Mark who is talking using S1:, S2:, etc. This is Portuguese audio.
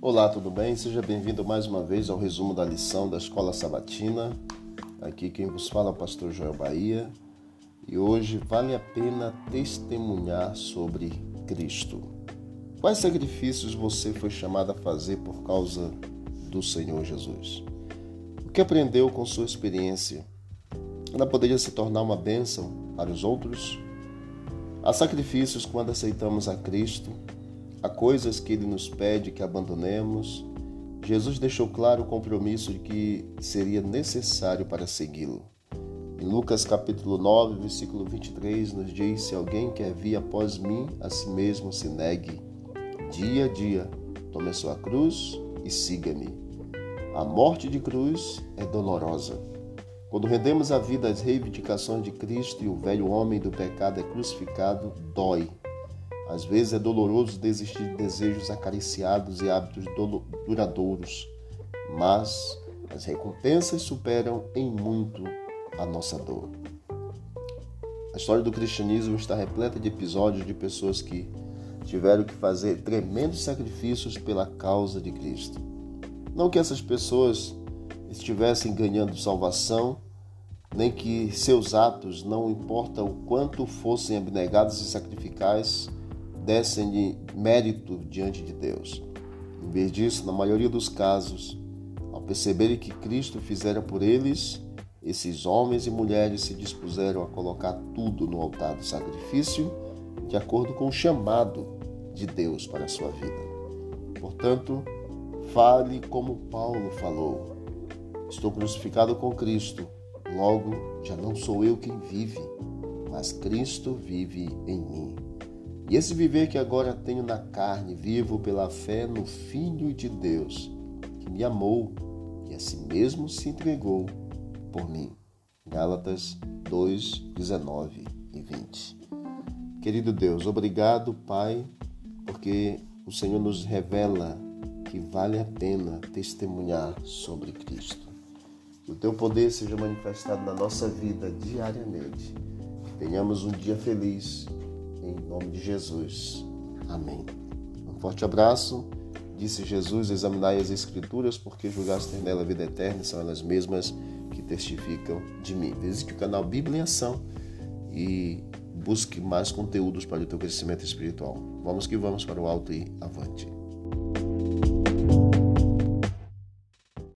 S1: Olá, tudo bem? Seja bem-vindo mais uma vez ao resumo da lição da Escola Sabatina. Aqui quem vos fala é o pastor Joel Bahia e hoje vale a pena testemunhar sobre Cristo. Quais sacrifícios você foi chamado a fazer por causa do Senhor Jesus? O que aprendeu com sua experiência? Ela poderia se tornar uma bênção para os outros? Há sacrifícios quando aceitamos a Cristo Há coisas que ele nos pede que abandonemos. Jesus deixou claro o compromisso de que seria necessário para segui-lo. Em Lucas capítulo 9, versículo 23, nos diz: Se alguém quer vir após mim, a si mesmo se negue. Dia a dia, tome a sua cruz e siga-me. A morte de cruz é dolorosa. Quando rendemos a vida às reivindicações de Cristo e o velho homem do pecado é crucificado, dói, às vezes é doloroso desistir de desejos acariciados e hábitos duradouros, mas as recompensas superam em muito a nossa dor. A história do cristianismo está repleta de episódios de pessoas que tiveram que fazer tremendos sacrifícios pela causa de Cristo. Não que essas pessoas estivessem ganhando salvação, nem que seus atos, não importa o quanto fossem abnegados e sacrificais, dessem-lhe mérito diante de Deus. Em vez disso, na maioria dos casos, ao perceberem que Cristo fizera por eles, esses homens e mulheres se dispuseram a colocar tudo no altar do sacrifício, de acordo com o chamado de Deus para a sua vida. Portanto, fale como Paulo falou: Estou crucificado com Cristo, logo já não sou eu quem vive, mas Cristo vive em mim. E esse viver que agora tenho na carne, vivo pela fé no Filho de Deus, que me amou e a si mesmo se entregou por mim. Gálatas 2, 19 e 20. Querido Deus, obrigado, Pai, porque o Senhor nos revela que vale a pena testemunhar sobre Cristo. Que o teu poder seja manifestado na nossa vida diariamente. Tenhamos um dia feliz em nome de Jesus. Amém. Um forte abraço. Disse Jesus: Examinai as Escrituras, porque julgaste ter nela a vida eterna, são elas mesmas que testificam de mim. Visite o canal Bíblia em Ação e busque mais conteúdos para o teu crescimento espiritual. Vamos que vamos para o alto e avante.